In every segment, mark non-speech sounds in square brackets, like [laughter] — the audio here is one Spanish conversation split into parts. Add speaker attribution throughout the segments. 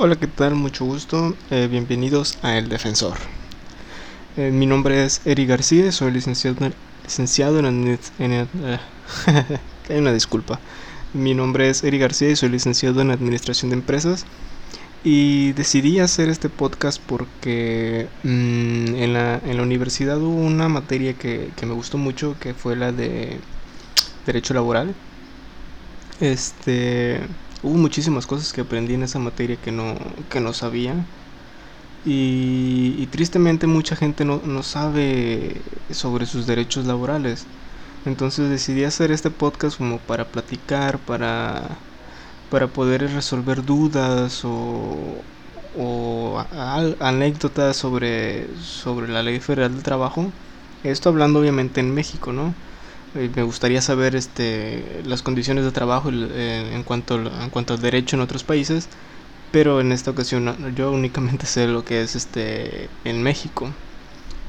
Speaker 1: Hola, ¿qué tal? Mucho gusto. Eh, bienvenidos a El Defensor. Eh, mi nombre es Eric García, soy licenciado, licenciado en... en eh. [laughs] Mi nombre es Eric García y soy licenciado en Administración de Empresas. Y decidí hacer este podcast porque mm, en, la, en, la, universidad hubo una materia que me gustó mucho, que fue la de Derecho Laboral. Este hubo muchísimas cosas que aprendí en esa materia que no, que no sabía. Y, tristemente mucha gente no, no, sabe sobre sus derechos laborales. Entonces decidí hacer este podcast como para platicar, para, para poder resolver dudas o, o anécdotas sobre, sobre la ley federal del trabajo. Esto hablando obviamente en México, ¿no? Me gustaría saber este, las condiciones de trabajo eh, en, cuanto, en cuanto al derecho en otros países, pero en esta ocasión yo únicamente sé lo que es este, en México.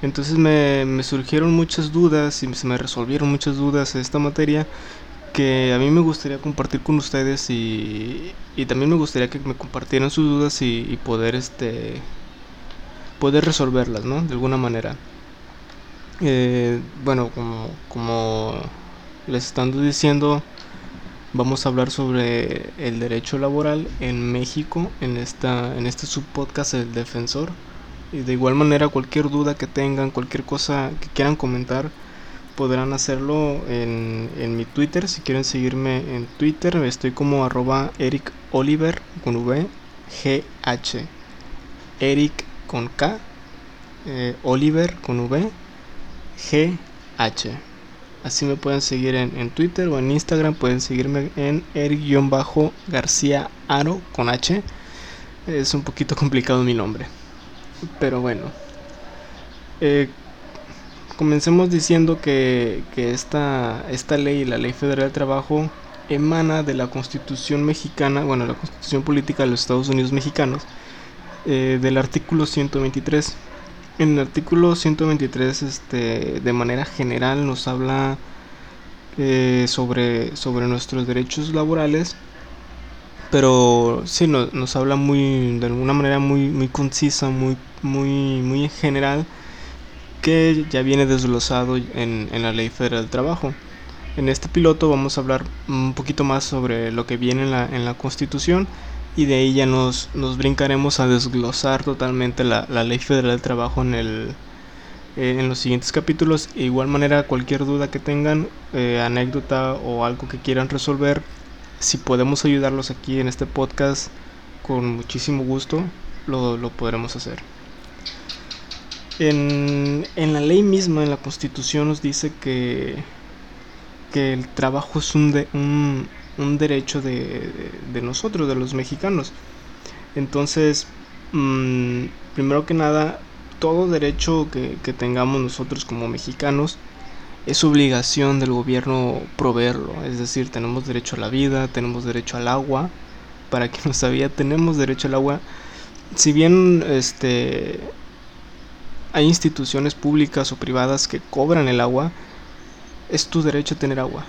Speaker 1: Entonces me, me surgieron muchas dudas y se me resolvieron muchas dudas en esta materia que a mí me gustaría compartir con ustedes y, y también me gustaría que me compartieran sus dudas y, y poder este poder resolverlas, ¿no? De alguna manera. Eh, bueno, como, les estando diciendo, vamos a hablar sobre el derecho laboral en México en esta en este subpodcast El Defensor. Y de igual manera cualquier duda que tengan, cualquier cosa que quieran comentar, podrán hacerlo en, en mi Twitter. Si quieren seguirme en Twitter, estoy como arroba Eric Oliver con V G H. Eric con K. Eh, Oliver con V GH. Así me pueden seguir en, Twitter o en Instagram. Pueden seguirme en er-garcía aro con H. Es un poquito complicado mi nombre. Pero bueno. Eh, comencemos diciendo que, esta, esta ley, la Ley Federal del Trabajo, emana de la Constitución mexicana, bueno, la Constitución Política de los Estados Unidos Mexicanos, eh, del artículo 123 en el artículo 123, este, de manera general, nos habla eh, sobre, sobre nuestros derechos laborales, pero sí nos habla muy, de alguna manera muy, muy concisa, muy, muy, muy en general, que ya viene desglosado en, en la Ley Federal del Trabajo. En este piloto vamos a hablar un poquito más sobre lo que viene en la, en la Constitución y de ahí ya nos, nos brincaremos a desglosar totalmente la, la ley federal del trabajo en el eh, en los siguientes capítulos. De igual manera cualquier duda que tengan eh, anécdota o algo que quieran resolver si podemos ayudarlos aquí en este podcast con muchísimo gusto lo, lo podremos hacer. En, en la ley misma en la constitución nos dice que que el trabajo es un, de, un, un derecho de, nosotros, de los mexicanos. Entonces, mmm, primero que nada, todo derecho que, que, tengamos nosotros como mexicanos es obligación del gobierno proveerlo. Es decir, tenemos derecho a la vida, tenemos derecho al agua. Para quien no sabía, tenemos derecho al agua. Si bien este, hay instituciones públicas o privadas que cobran el agua, es tu derecho a tener agua.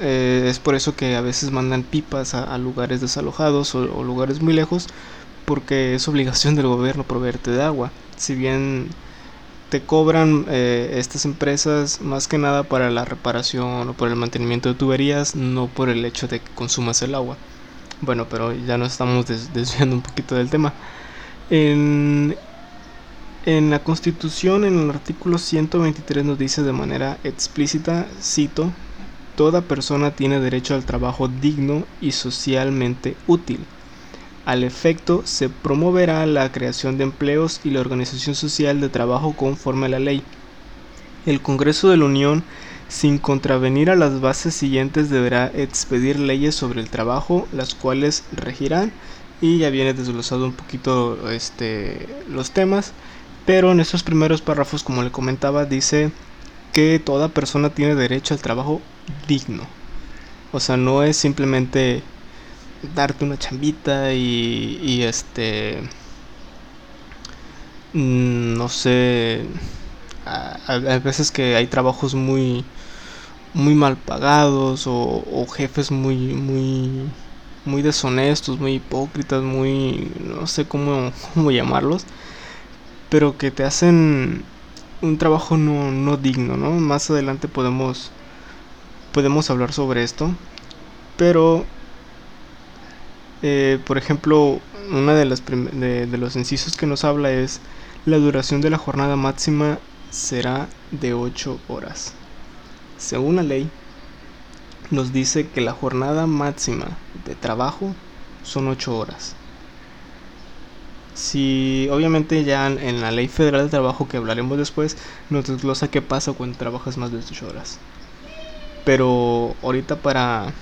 Speaker 1: Eh, es por eso que a veces mandan pipas a, lugares desalojados o, lugares muy lejos, porque es obligación del gobierno proveerte de agua. Si bien te cobran eh, estas empresas más que nada para la reparación o por el mantenimiento de tuberías, no por el hecho de que consumas el agua. Bueno, pero ya nos estamos [laughs] desviando un poquito del tema. En, en la Constitución, en el artículo 123 nos dice de manera explícita, cito, Toda persona tiene derecho al trabajo digno y socialmente útil. Al efecto, se promoverá la creación de empleos y la organización social de trabajo conforme a la ley. El Congreso de la Unión, sin contravenir a las bases siguientes, deberá expedir leyes sobre el trabajo, las cuales regirán, y ya viene desglosado un poquito este, los temas, pero en estos primeros párrafos, como le comentaba, dice que toda persona tiene derecho al trabajo digno. O sea, no es simplemente darte una chambita y, y este mm, no sé a, veces que hay trabajos muy muy mal pagados o, o, jefes muy muy muy deshonestos, muy hipócritas, muy no sé cómo, [laughs] cómo llamarlos, pero que te hacen un trabajo no, no digno, ¿no? Más adelante podemos podemos hablar sobre esto, pero eh, por ejemplo, una de, las de, de los incisos que nos habla es la duración de la jornada máxima será de 8 horas. Según la ley, nos dice que la jornada máxima de trabajo son 8 horas. Si obviamente ya en la ley federal de trabajo que hablaremos después nos desglosa qué pasa cuando trabajas más de 8 horas. Pero ahorita para,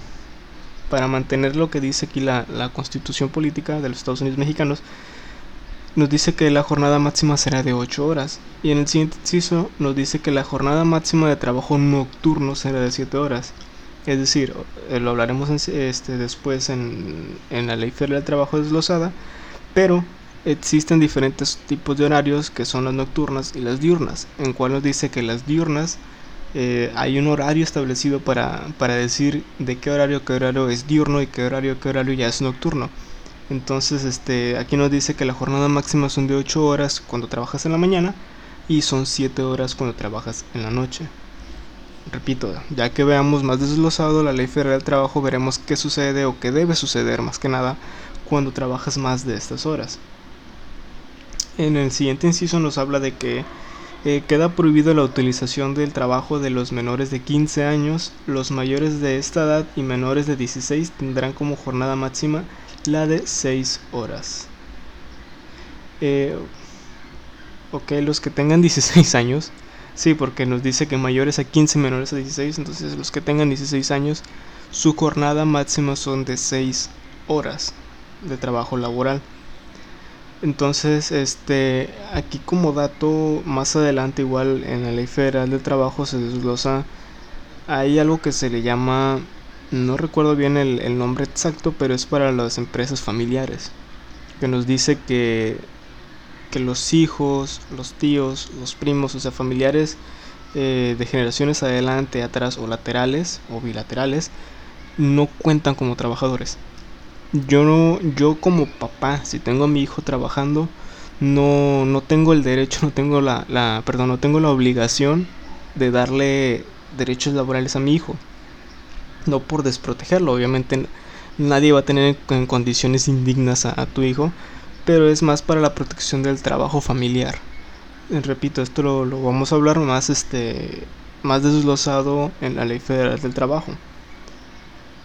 Speaker 1: para mantener lo que dice aquí la, la constitución política de los Estados Unidos mexicanos, nos dice que la jornada máxima será de 8 horas. Y en el siguiente inciso nos dice que la jornada máxima de trabajo nocturno será de 7 horas. Es decir, eh, lo hablaremos este, después en, en la ley federal del trabajo desglosada, pero existen diferentes tipos de horarios que son las nocturnas y las diurnas, en cual nos dice que las diurnas eh, hay un horario establecido para, para decir de qué horario qué horario es diurno y qué horario qué horario ya es nocturno. Entonces, este, aquí nos dice que la jornada máxima son de 8 horas cuando trabajas en la mañana y son 7 horas cuando trabajas en la noche. Repito, ya que veamos más desglosado la ley federal del trabajo, veremos qué sucede o qué debe suceder más que nada cuando trabajas más de estas horas. En el siguiente inciso nos habla de que eh, queda prohibido la utilización del trabajo de los menores de 15 años. Los mayores de esta edad y menores de 16 tendrán como jornada máxima la de 6 horas. Eh, ok, los que tengan 16 años. Sí, porque nos dice que mayores a 15, menores a 16. Entonces los que tengan 16 años, su jornada máxima son de 6 horas de trabajo laboral. Entonces, este, aquí como dato, más adelante igual en la ley federal de trabajo se desglosa, hay algo que se le llama no recuerdo bien el, nombre exacto, pero es para las empresas familiares, que nos dice que, que los hijos, los tíos, los primos, o sea, familiares eh, de generaciones adelante, atrás o laterales o bilaterales, no cuentan como trabajadores. Yo no, yo como papá, si tengo a mi hijo trabajando, no, no tengo el derecho, no tengo la, la, perdón, no tengo la obligación de darle derechos laborales a mi hijo no por desprotegerlo, obviamente nadie va a tener en condiciones indignas a, tu hijo, pero es más para la protección del trabajo familiar. Repito, esto lo, vamos a hablar más, este, más desglosado en la Ley Federal del Trabajo.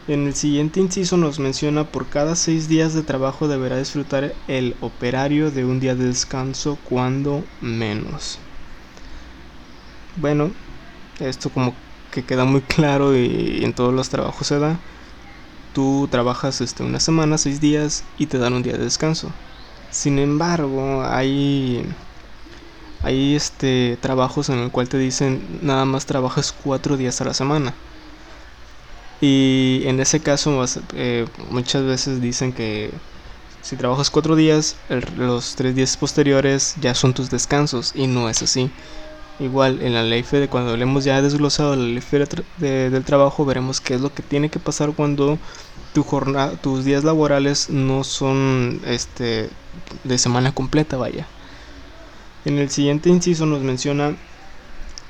Speaker 1: En el siguiente inciso nos menciona por cada seis días de trabajo deberá disfrutar el operario de un día de descanso cuando menos. Bueno, esto como que queda muy claro y, en todos los trabajos se da. Tú trabajas este, una semana, seis días y te dan un día de descanso. Sin embargo, hay, hay este, trabajos en el cual te dicen nada más trabajas cuatro días a la semana. Y en ese caso eh, muchas veces dicen que si trabajas cuatro días, los tres días posteriores ya son tus descansos y no es así. Igual en la ley FEDE, cuando hablemos ya desglosado la ley FEDE del trabajo, veremos qué es lo que tiene que pasar cuando tu jornada, tus días laborales no son este, de semana completa, vaya. En el siguiente inciso nos menciona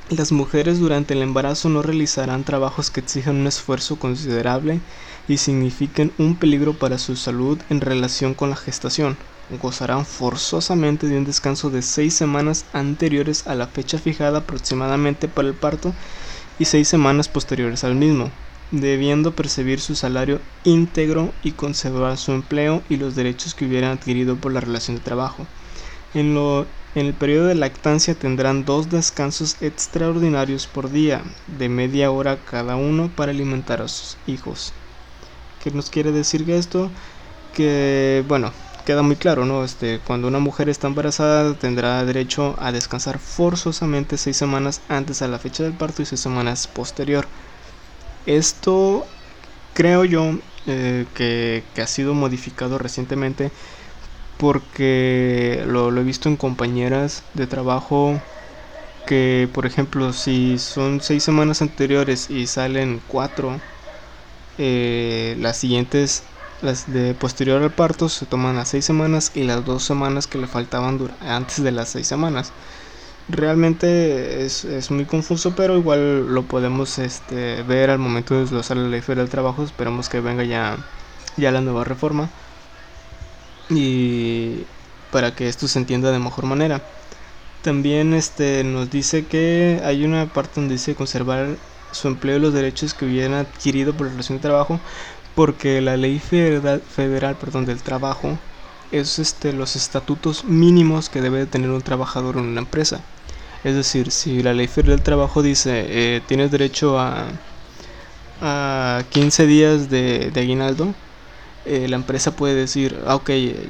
Speaker 1: las mujeres durante el embarazo no realizarán trabajos que exijan un esfuerzo considerable y signifiquen un peligro para su salud en relación con la gestación gozarán forzosamente de un descanso de seis semanas anteriores a la fecha fijada aproximadamente para el parto y seis semanas posteriores al mismo, debiendo percibir su salario íntegro y conservar su empleo y los derechos que hubieran adquirido por la relación de trabajo. En, lo, en el periodo de lactancia tendrán dos descansos extraordinarios por día, de media hora cada uno para alimentar a sus hijos. ¿Qué nos quiere decir esto? Que, bueno, queda muy claro, ¿no? Este, cuando una mujer está embarazada tendrá derecho a descansar forzosamente seis semanas antes a la fecha del parto y seis semanas posterior. Esto creo yo eh, que, ha sido modificado recientemente porque lo, he visto en compañeras de trabajo que por ejemplo si son seis semanas anteriores y salen cuatro eh, las siguientes las de posterior al parto se toman las seis semanas y las dos semanas que le faltaban antes de las seis semanas. Realmente es, es, muy confuso, pero igual lo podemos este, ver al momento de desglosar la ley federal del trabajo. Esperemos que venga ya, ya la nueva reforma y para que esto se entienda de mejor manera. También este, nos dice que hay una parte donde dice conservar su empleo y los derechos que hubieran adquirido por la relación de trabajo, porque la ley federal, federal perdón, del trabajo es este, los estatutos mínimos que debe tener un trabajador en una empresa. Es decir, si la ley federal del trabajo dice eh, tienes derecho a, a 15 días de, de aguinaldo, eh, la empresa puede decir, ah, ok,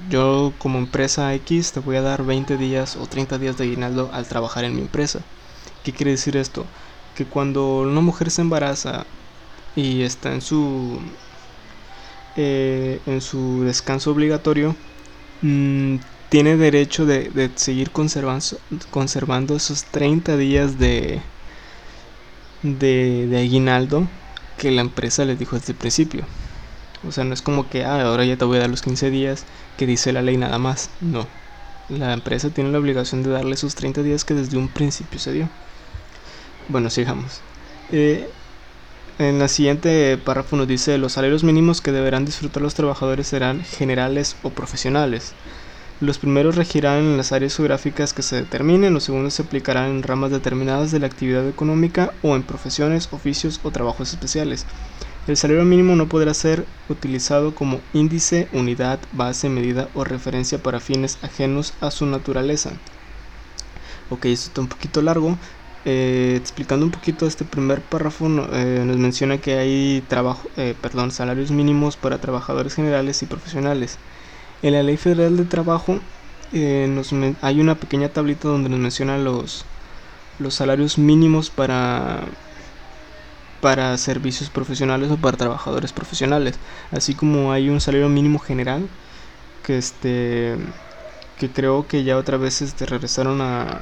Speaker 1: yo como empresa X te voy a dar 20 días o 30 días de aguinaldo al trabajar en mi empresa. ¿Qué quiere decir esto? Que cuando una mujer se embaraza y está en su eh, en su descanso obligatorio, mm, tiene derecho de, seguir conservando, conservando esos 30 días de, de, de aguinaldo que la empresa le dijo desde el principio. O sea, no es como que, ah, ahora ya te voy a dar los 15 días que dice la ley nada más. No. La empresa tiene la obligación de darle esos 30 días que desde un principio se dio. Bueno, sigamos. Eh, en la siguiente párrafo nos dice, los salarios mínimos que deberán disfrutar los trabajadores serán generales o profesionales. Los primeros regirán en las áreas geográficas que se determinen, los segundos se aplicarán en ramas determinadas de la actividad económica o en profesiones, oficios o trabajos especiales. El salario mínimo no podrá ser utilizado como índice, unidad, base, medida o referencia para fines ajenos a su naturaleza. Ok, esto está un poquito largo. Eh, explicando un poquito este primer párrafo, eh, nos menciona que hay trabajo, eh, perdón, salarios mínimos para trabajadores generales y profesionales. En la Ley Federal de Trabajo nos hay una pequeña tablita donde nos menciona los, los salarios mínimos para para servicios profesionales o para trabajadores profesionales, así como hay un salario mínimo general que este que creo que ya otra vez este, regresaron a,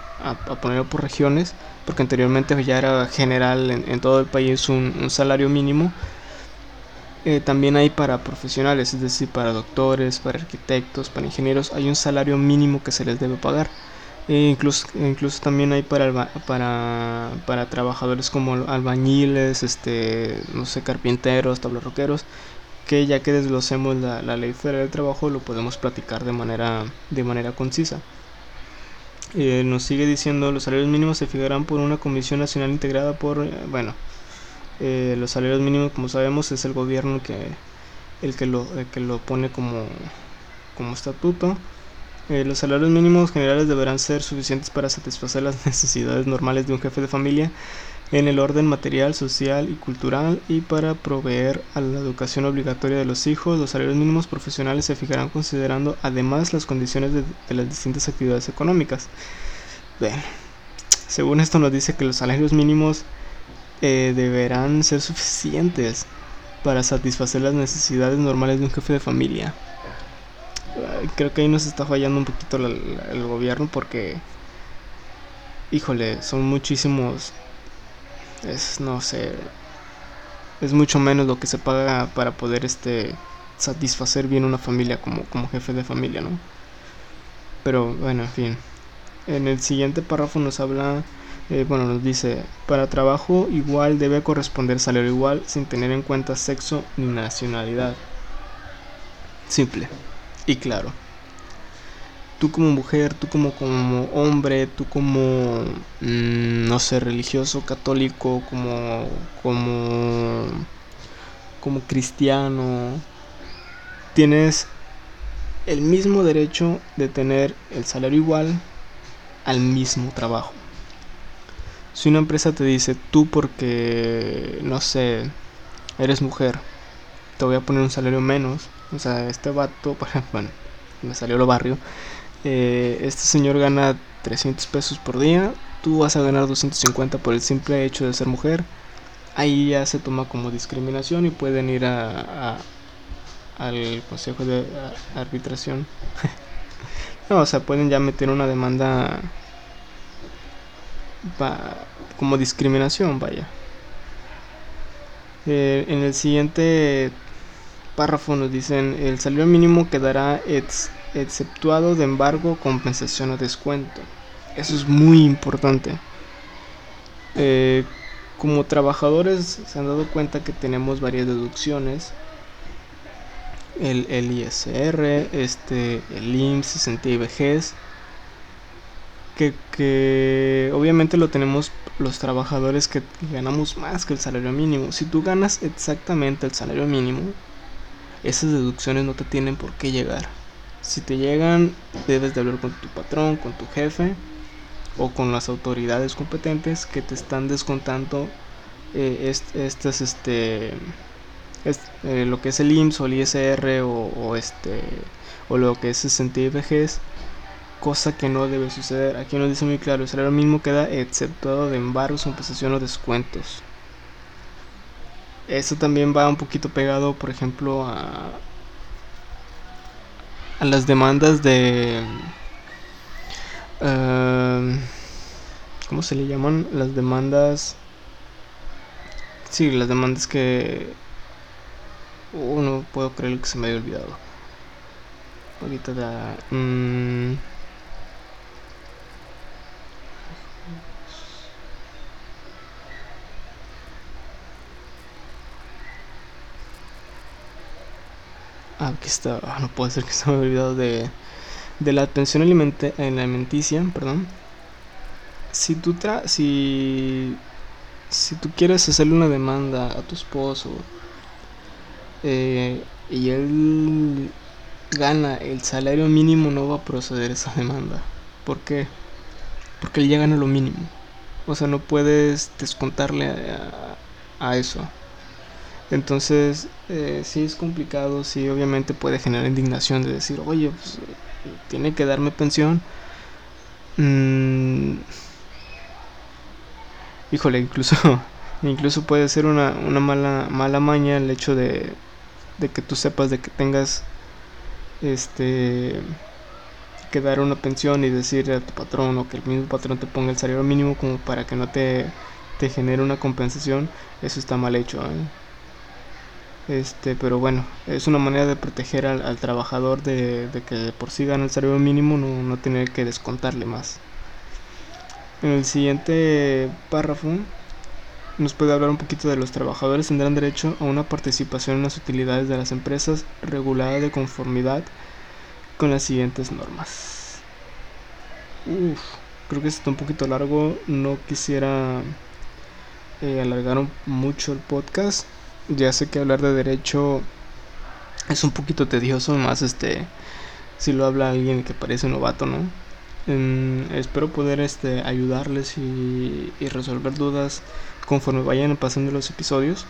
Speaker 1: ponerlo por regiones, porque anteriormente ya era general en, todo el país un, salario mínimo. Eh, también hay para profesionales, es decir, para doctores, para arquitectos, para ingenieros, hay un salario mínimo que se les debe pagar. E incluso, incluso también hay para, para, para trabajadores como albañiles, este, no sé, carpinteros, tablarroqueros, que ya que desglosemos la, la ley federal del trabajo lo podemos platicar de manera, de manera concisa. Eh, nos sigue diciendo los salarios mínimos se fijarán por una comisión nacional integrada por, eh, bueno, eh, los salarios mínimos como sabemos es el gobierno que, el que lo, que lo pone como, como estatuto eh, los salarios mínimos generales deberán ser suficientes para satisfacer las [laughs] necesidades normales de un jefe de familia en el orden material, social y cultural y para proveer a la educación obligatoria de los hijos. Los salarios mínimos profesionales se fijarán considerando además las condiciones de, las distintas actividades económicas. Según esto nos dice que los salarios mínimos eh, deberán ser suficientes para satisfacer las necesidades normales de un jefe de familia creo que ahí nos está fallando un poquito el, gobierno porque, híjole, son muchísimos, es, no sé, es mucho menos lo que se paga para poder este satisfacer bien una familia como, como jefe de familia, ¿no? Pero bueno, en fin. En el siguiente párrafo nos habla, eh, bueno, nos dice, para trabajo igual debe corresponder salario igual sin tener en cuenta sexo ni nacionalidad. Simple y claro. Tú como mujer, tú como, como hombre, tú como, mm, no sé, religioso, católico, como, como, como cristiano, tienes el mismo derecho de tener el salario igual al mismo trabajo. Si una empresa te dice, tú porque, no sé, eres mujer, te voy a poner un salario menos, o sea, este vato, [laughs] bueno, me salió lo barrio. Eh, este señor gana 300 pesos por día. Tú vas a ganar 250 por el simple hecho de ser mujer. Ahí ya se toma como discriminación y pueden ir a, al consejo de arbitración. [laughs] no, o sea, pueden ya meter una demanda como discriminación, vaya. Eh, en el siguiente párrafo nos dicen el salario mínimo quedará exceptuado de embargo, compensación o descuento. Eso es muy importante. Eh, como trabajadores se han dado cuenta que tenemos varias deducciones. El, ISR, este, el IMSS, y vejez. Que, que obviamente lo tenemos los trabajadores que ganamos más que el salario mínimo. Si tú ganas exactamente el salario mínimo, esas deducciones no te tienen por qué llegar. Si te llegan, debes de hablar con tu patrón, con tu jefe o con las autoridades competentes que te están descontando eh, estas, este, eh, lo que es el IMSS o el ISR o, este, o lo que es el vejez, cosa que no debe suceder. Aquí nos dice muy claro, el salario mismo queda exceptuado de embargos, compensación o descuentos. Eso también va un poquito pegado, por ejemplo, a, a las demandas de... Uh, ¿Cómo se le llaman? Las demandas... Sí, las demandas que... Uh, no puedo creer que se me haya olvidado. Ahorita da... Mm, Ah, aquí está. Ah, no puede ser que se me haya olvidado de, de la pensión alimenticia, perdón. Si tú tra si si tú quieres hacerle una demanda a tu esposo eh, y él gana el salario mínimo, no va a proceder esa demanda. ¿Por qué? Porque él ya gana lo mínimo. O sea, no puedes descontarle a eso. Entonces, eh, sí es complicado, sí obviamente puede generar indignación de decir, oye, pues, tiene que darme pensión. Mm, híjole, incluso, [laughs] incluso puede ser una, una mala, mala maña el hecho de, de que tú sepas de que tengas este que dar una pensión y decir a tu patrón o que el mismo patrón te ponga el salario mínimo como para que no te, te genere una compensación, eso está mal hecho. ¿eh? Este, pero bueno, es una manera de proteger al, trabajador de, que por sí gana el salario mínimo, no, no tener que descontarle más. En el siguiente párrafo nos puede hablar un poquito de los trabajadores tendrán derecho a una participación en las utilidades de las empresas regulada de conformidad con las siguientes normas. Uf, creo que está un poquito largo, no quisiera eh, alargar mucho el podcast ya sé que hablar de derecho es un poquito tedioso, más este si lo habla alguien que parece novato, ¿no? espero poder este ayudarles y, resolver dudas conforme vayan pasando los episodios.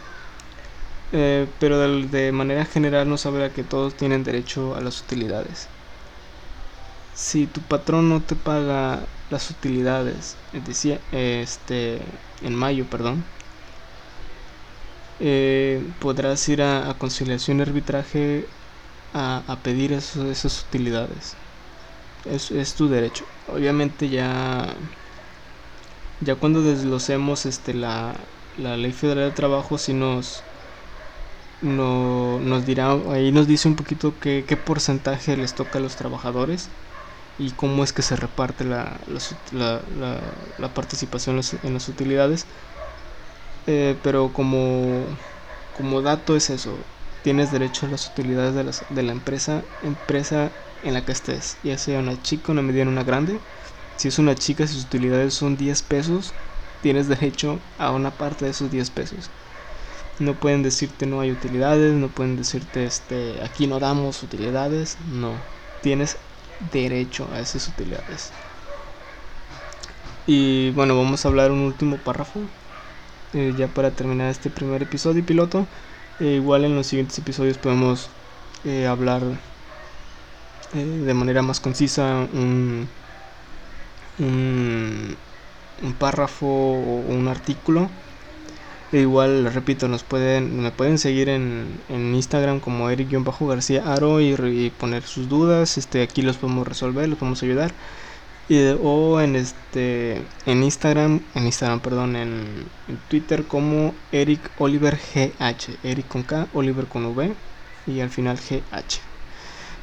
Speaker 1: Eh, pero de, manera general no sabrá que todos tienen derecho a las utilidades. Si tu patrón no te paga las utilidades, decía, este, en mayo, perdón, eh, podrás ir a, conciliación y arbitraje a, pedir esas utilidades. Es, es, tu derecho. Obviamente ya, ya cuando desglosemos este, la, la ley federal de trabajo, si nos, no, nos dirá, ahí nos dice un poquito qué, qué porcentaje les toca a los trabajadores y cómo es que se reparte la, la, la, participación en las utilidades. Eh, pero como, como dato es eso, tienes derecho a las utilidades de, las, de la empresa, empresa en la que estés, ya sea una chica, una mediana, una grande. Si es una chica, sus utilidades son 10 pesos, tienes derecho a una parte de esos 10 pesos. No pueden decirte no hay utilidades, no pueden decirte este aquí no damos utilidades, no. Tienes derecho a esas utilidades. Y bueno, vamos a hablar un último párrafo eh, ya para terminar este primer episodio piloto. Eh, igual en los siguientes episodios podemos eh, hablar de manera más concisa un, un, párrafo o un artículo. E igual, repito, nos pueden, me pueden seguir en, en Instagram como Eric-García Aro y, y, poner sus dudas. Este, aquí los podemos resolver, los podemos ayudar o en este en Instagram, en Instagram, perdón, en, Twitter como Eric Oliver GH, Eric con K, Oliver con V. y al final GH.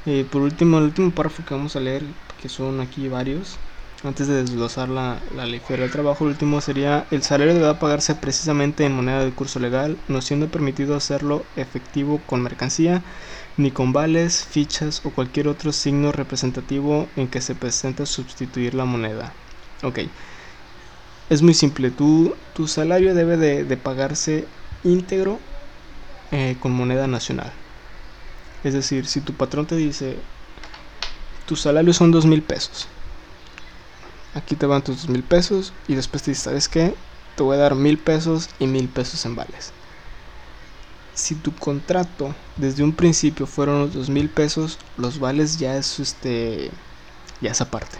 Speaker 1: Eh, por último, el último párrafo que vamos a leer, que son aquí varios, antes de desglosar la, la ley del trabajo, el último sería el salario debe pagarse precisamente en moneda de curso legal, no siendo permitido hacerlo efectivo con mercancía, ni con vales, fichas o cualquier otro signo representativo en que se presente sustituir la moneda. Ok, es muy simple, tu, tu salario debe de, pagarse íntegro eh, con moneda nacional. Es decir, si tu patrón te dice, tu salario son dos mil pesos, aquí te van tus dos mil pesos y después te dice, ¿sabes qué? Te voy a dar mil pesos y mil pesos en vales. Si tu contrato desde un principio fueron los dos mil pesos, los vales ya es este, ya esa parte.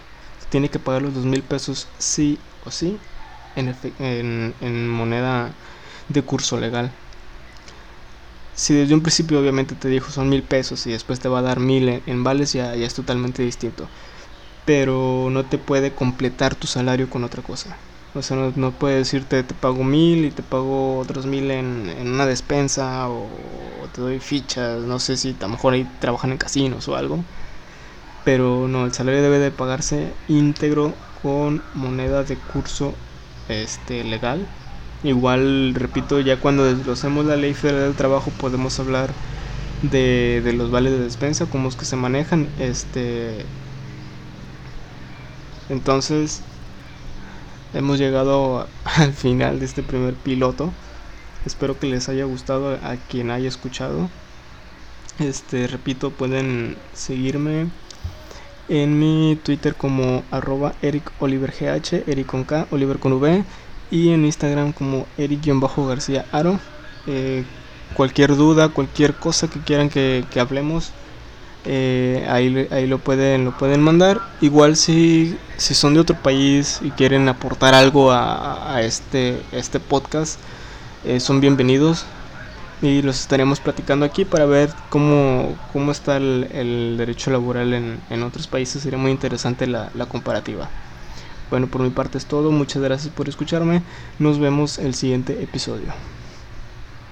Speaker 1: Tiene que pagar los dos mil pesos sí o sí en, en, moneda de curso legal. Si desde un principio obviamente te dijo son mil pesos y después te va a dar mil en, vales, ya, ya es totalmente distinto. Pero no te puede completar tu salario con otra cosa. O sea, no, puede decirte te pago mil y te pago otros mil en, en, una despensa o, te doy fichas. No sé si a lo mejor ahí trabajan en casinos o algo. Pero no, el salario debe de pagarse íntegro con moneda de curso este, legal. Igual, repito, ya cuando desglosemos la ley federal del trabajo podemos hablar de, de los vales de despensa, cómo es que se manejan. Este, entonces, hemos llegado al final de este primer piloto. Espero que les haya gustado a quien haya escuchado. Este, repito, pueden seguirme en mi Twitter como arroba Eric Eric con K, Oliver con V, y en Instagram como Eric-García Aro. Eh, cualquier duda, cualquier cosa que quieran que, hablemos, eh, ahí, ahí lo, pueden, lo pueden mandar. Igual si, si son de otro país y quieren aportar algo a, este, este podcast, eh, son bienvenidos y los estaremos platicando aquí para ver cómo, cómo está el, derecho laboral en, en, otros países. Sería muy interesante la, la comparativa. Bueno, por mi parte es todo. Muchas gracias por escucharme. Nos vemos el siguiente episodio.